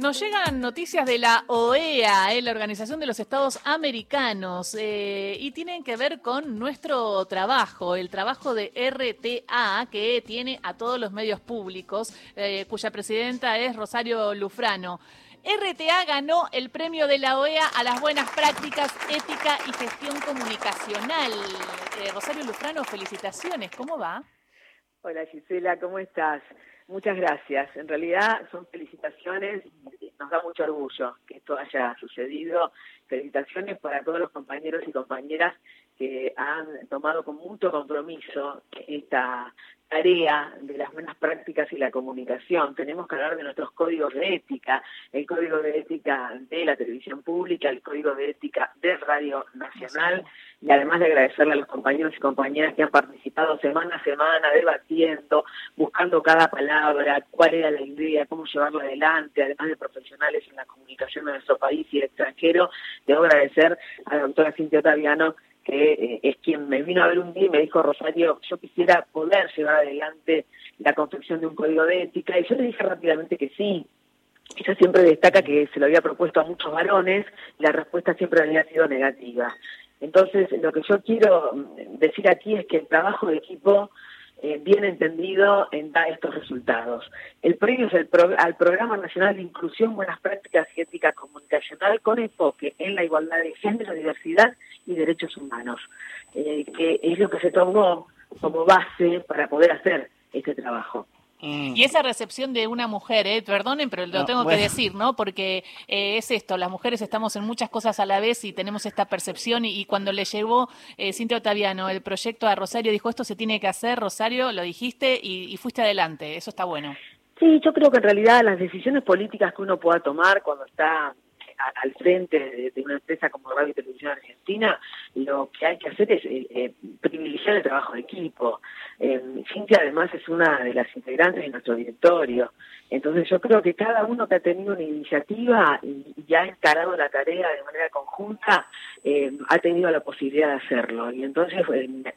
Nos llegan noticias de la OEA, eh, la Organización de los Estados Americanos, eh, y tienen que ver con nuestro trabajo, el trabajo de RTA, que tiene a todos los medios públicos, eh, cuya presidenta es Rosario Lufrano. RTA ganó el premio de la OEA a las buenas prácticas, ética y gestión comunicacional. Rosario Lufrano, felicitaciones. ¿Cómo va? Hola Gisela, ¿cómo estás? Muchas gracias. En realidad son felicitaciones, nos da mucho orgullo que esto haya sucedido. Felicitaciones para todos los compañeros y compañeras que han tomado con mucho compromiso esta tarea de las buenas prácticas y la comunicación. Tenemos que hablar de nuestros códigos de ética, el código de ética de la televisión pública, el código de ética de Radio Nacional, y además de agradecerle a los compañeros y compañeras que han participado semana a semana, debatiendo, buscando cada palabra, cuál era la idea, cómo llevarlo adelante, además de profesionales en la comunicación de nuestro país y el extranjero, debo agradecer a la doctora Cintia Otaviano que eh, es quien me vino a ver un día y me dijo, Rosario, yo quisiera poder llevar adelante la construcción de un código de ética, y yo le dije rápidamente que sí. Ella siempre destaca que se lo había propuesto a muchos varones y la respuesta siempre había sido negativa. Entonces, lo que yo quiero mm, decir aquí es que el trabajo de equipo eh, bien entendido en da estos resultados. El premio es el al Programa Nacional de Inclusión, Buenas Prácticas y Ética Comunicacional con enfoque en la igualdad de género, diversidad y derechos humanos, eh, que es lo que se tomó como base para poder hacer este trabajo. Mm. Y esa recepción de una mujer, eh, perdonen, pero lo tengo que decir, ¿no? Porque eh, es esto, las mujeres estamos en muchas cosas a la vez y tenemos esta percepción y, cuando le llevó eh, Cintia Otaviano el proyecto a Rosario, dijo esto se tiene que hacer, Rosario, lo dijiste y, y fuiste adelante, eso está bueno. Sí, yo creo que en realidad las decisiones políticas que uno pueda tomar cuando está al frente de, una empresa como Radio y Televisión Argentina, lo que hay que hacer es eh, eh, privilegiar el trabajo de equipo. Eh, Cintia además es una de las integrantes de nuestro directorio. Entonces yo creo que cada uno que ha tenido una iniciativa ya ha encarado la tarea de manera conjunta, ha tenido la posibilidad de hacerlo. Y entonces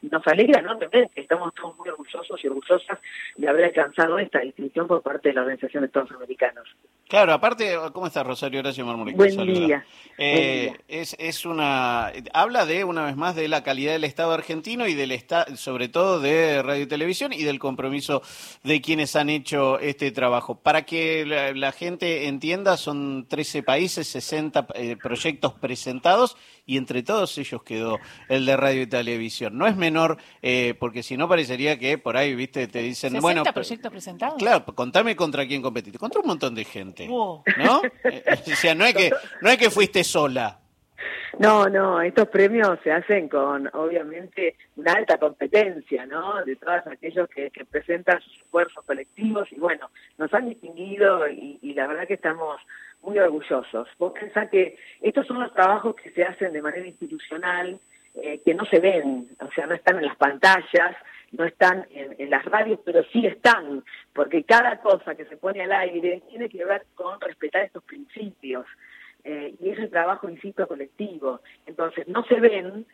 nos alegra enormemente, estamos todos muy orgullosos y orgullosas de haber alcanzado esta distinción por parte de la Organización de Estados Americanos. Claro, aparte, ¿cómo está Rosario? Gracias, Marmurica. Buen día. Eh, es, es una, habla de, una vez más, de la calidad del Estado argentino y del Estado, sobre todo de radio y televisión y del compromiso de quienes han hecho este trabajo. Para que la, gente entienda, son 13 países, 60 eh, proyectos presentados y entre todos ellos quedó el de radio y televisión. No es menor, eh, porque si no parecería que por ahí, viste, te dicen, ¿60 bueno... proyectos presentados? Claro, contame contra quién competiste. Contra un montón de gente, ¿no? Eh, o sea, no es que, no es que fuiste sola. No, no, estos premios se hacen con, obviamente, una alta competencia, ¿no? De todos aquellos que, presentan sus esfuerzos colectivos y bueno, nos han distinguido y, y la verdad que estamos muy orgullosos. Vos pensás que estos son los trabajos que se hacen de manera institucional, eh, que no se ven, o sea, no están en las pantallas, no están en, las radios, pero sí están, porque cada cosa que se pone al aire tiene que ver con respetar estos principios. Eh, y es el trabajo, insisto, colectivo. Entonces, no se ven,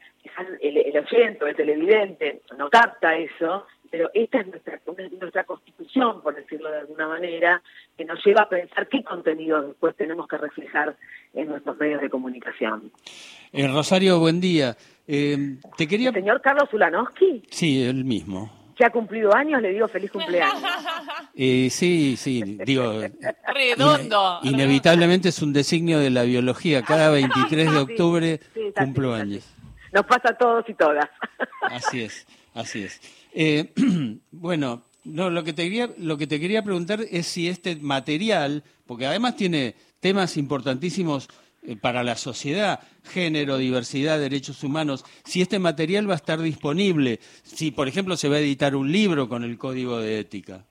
el, el oyente el televidente no capta eso, pero esta es nuestra, nuestra constitución, por decirlo de alguna manera, que nos lleva a pensar qué contenido después tenemos que reflejar en nuestros medios de comunicación. Eh, Rosario, buen día. Eh, te quería... ¿El señor Carlos Ulanowski? Sí, el mismo. Que ha cumplido años, le digo feliz cumpleaños. Eh, sí, sí, digo... Redondo. inevitablemente es un designio de la biología. Cada 23 de octubre cumplo años. Nos pasa a todos y todas. Así es, así es. Eh, bueno, no, lo que, te quería, lo que te quería preguntar es si este material, porque además tiene temas importantísimos eh, para la sociedad, género, diversidad, derechos humanos, si este material va a estar disponible, si por ejemplo se va a editar un libro con el código de ética.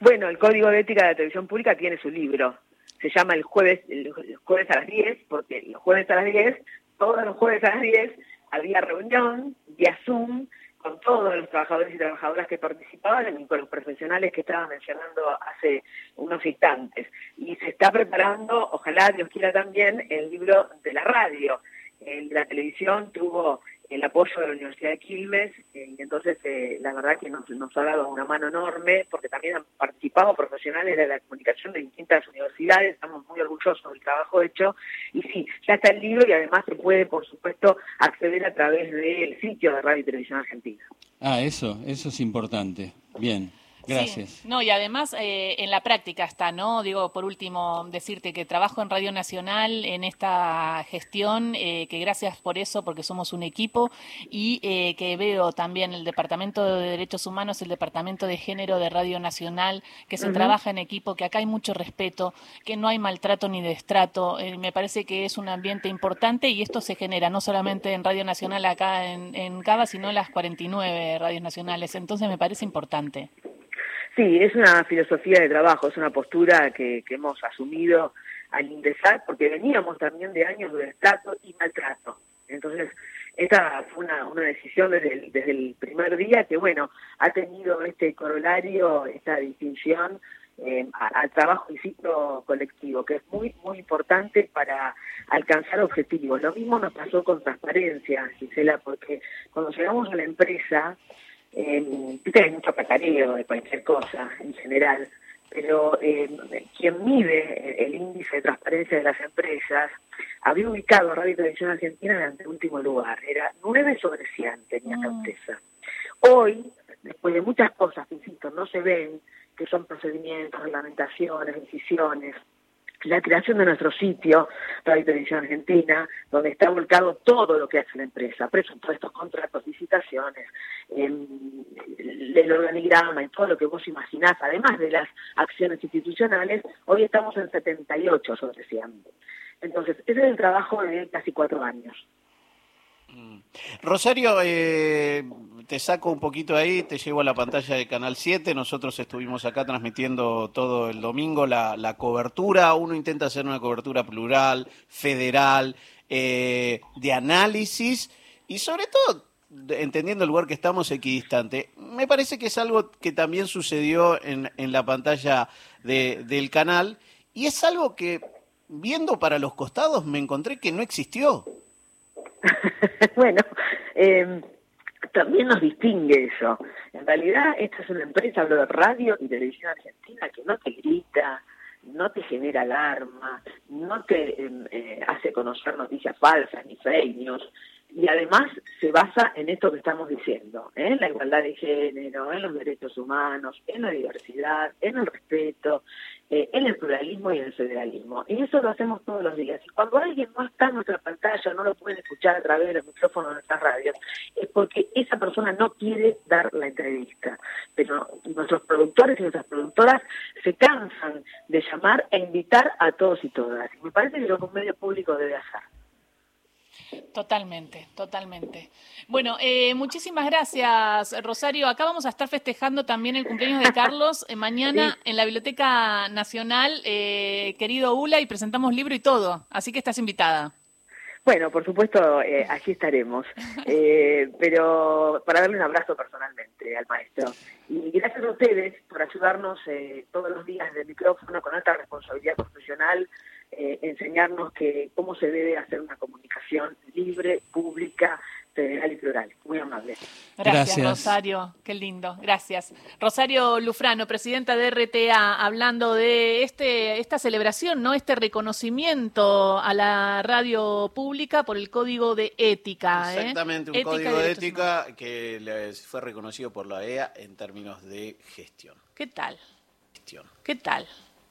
Bueno, el código de ética de la televisión pública tiene su libro. Se llama el jueves, el jueves a las 10, porque los jueves a las 10, todos los jueves a las 10, había reunión vía Zoom con todos los trabajadores y trabajadoras que participaban y con los profesionales que estaba mencionando hace unos instantes. Y se está preparando, ojalá Dios quiera también, el libro de la radio. la televisión tuvo el apoyo de la Universidad de Quilmes, eh, y entonces eh, la verdad que nos, nos ha dado una mano enorme, porque también han participado profesionales de la comunicación de distintas universidades, estamos muy orgullosos del trabajo hecho, y sí, ya está el libro y además se puede, por supuesto, acceder a través del sitio de Radio y Televisión Argentina. Ah, eso, eso es importante. Bien. Gracias. No, y además eh, en la práctica está, ¿no? Digo, por último, decirte que trabajo en Radio Nacional en esta gestión, eh, que gracias por eso, porque somos un equipo, y eh, que veo también el Departamento de Derechos Humanos, el Departamento de Género de Radio Nacional, que se trabaja en equipo, que acá hay mucho respeto, que no hay maltrato ni destrato. me parece que es un ambiente importante y esto se genera no solamente en Radio Nacional acá en, en Cava, sino en las 49 radios nacionales. Entonces me parece importante. Sí, es una filosofía de trabajo, es una postura que, hemos asumido al ingresar, porque veníamos también de años de destrato y maltrato. Entonces, esta fue una, una decisión desde el, desde el primer día que, bueno, ha tenido este corolario, esta distinción eh, al trabajo y ciclo colectivo, que es muy, muy importante para alcanzar objetivos. Lo mismo nos pasó con transparencia, Gisela, porque cuando llegamos a la empresa, eh, hay mucho catareo de cualquier cosa en general, pero eh, quien mide el índice de transparencia de las empresas había ubicado a Radio Televisión Argentina en el anteúltimo lugar. Era 9 sobre 100 tenía esta mm. empresa. Hoy, después de muchas cosas que, insisto, no se ven, que son procedimientos, reglamentaciones, decisiones, la creación de nuestro sitio, Radio Televisión Argentina, donde está volcado todo lo que hace la empresa, presupuestos, contratos, licitaciones, el organigrama y todo lo que vos imaginás, además de las acciones institucionales, hoy estamos en 78 sobre 100. Entonces, ese es el trabajo de casi cuatro años. Mm. Rosario, eh, te saco un poquito ahí, te llevo a la pantalla de Canal 7. Nosotros estuvimos acá transmitiendo todo el domingo la, cobertura. Uno intenta hacer una cobertura plural, federal, eh, de análisis y sobre todo entendiendo el lugar que estamos equidistante. Me parece que es algo que también sucedió en, en la pantalla del canal y es algo que viendo para los costados me encontré que no existió. bueno, eh, también nos distingue eso. En realidad, esta es una empresa, hablo de radio y televisión argentina, que no te grita, no te genera alarma, no te em, eh, hace conocer noticias falsas ni fake news, y además basa en esto que estamos diciendo, ¿eh? en la igualdad de género, en los derechos humanos, en la diversidad, en el respeto, eh, en el pluralismo y en el federalismo. Y eso lo hacemos todos los días. Y cuando alguien no está en nuestra pantalla, no lo puede escuchar a través del micrófono de nuestras radios, es porque esa persona no quiere dar la entrevista. Pero nuestros productores y nuestras productoras se cansan de llamar e invitar a todos y todas. Y me parece que lo que un medio público debe hacer. Totalmente, totalmente. Bueno, eh, muchísimas gracias, Rosario. Acá vamos a estar festejando también el cumpleaños de Carlos eh, mañana en la Biblioteca Nacional, eh, querido Ula, y presentamos libro y todo. Así que estás invitada. Bueno, por supuesto, allí estaremos. pero para darle un abrazo personalmente al maestro. Y gracias a ustedes por ayudarnos todos los días del micrófono con alta responsabilidad profesional eh, enseñarnos que cómo se debe hacer una comunicación libre, pública, federal y plural. Muy amable. Gracias, Rosario. Qué lindo. Gracias. Rosario Lufrano, presidenta de RTA, hablando de este esta celebración, no este reconocimiento a la radio pública por el código de ética. ¿eh? Exactamente, un código de ética que fue reconocido por la EA en términos de gestión. ¿Qué tal? Gestión. ¿Qué tal?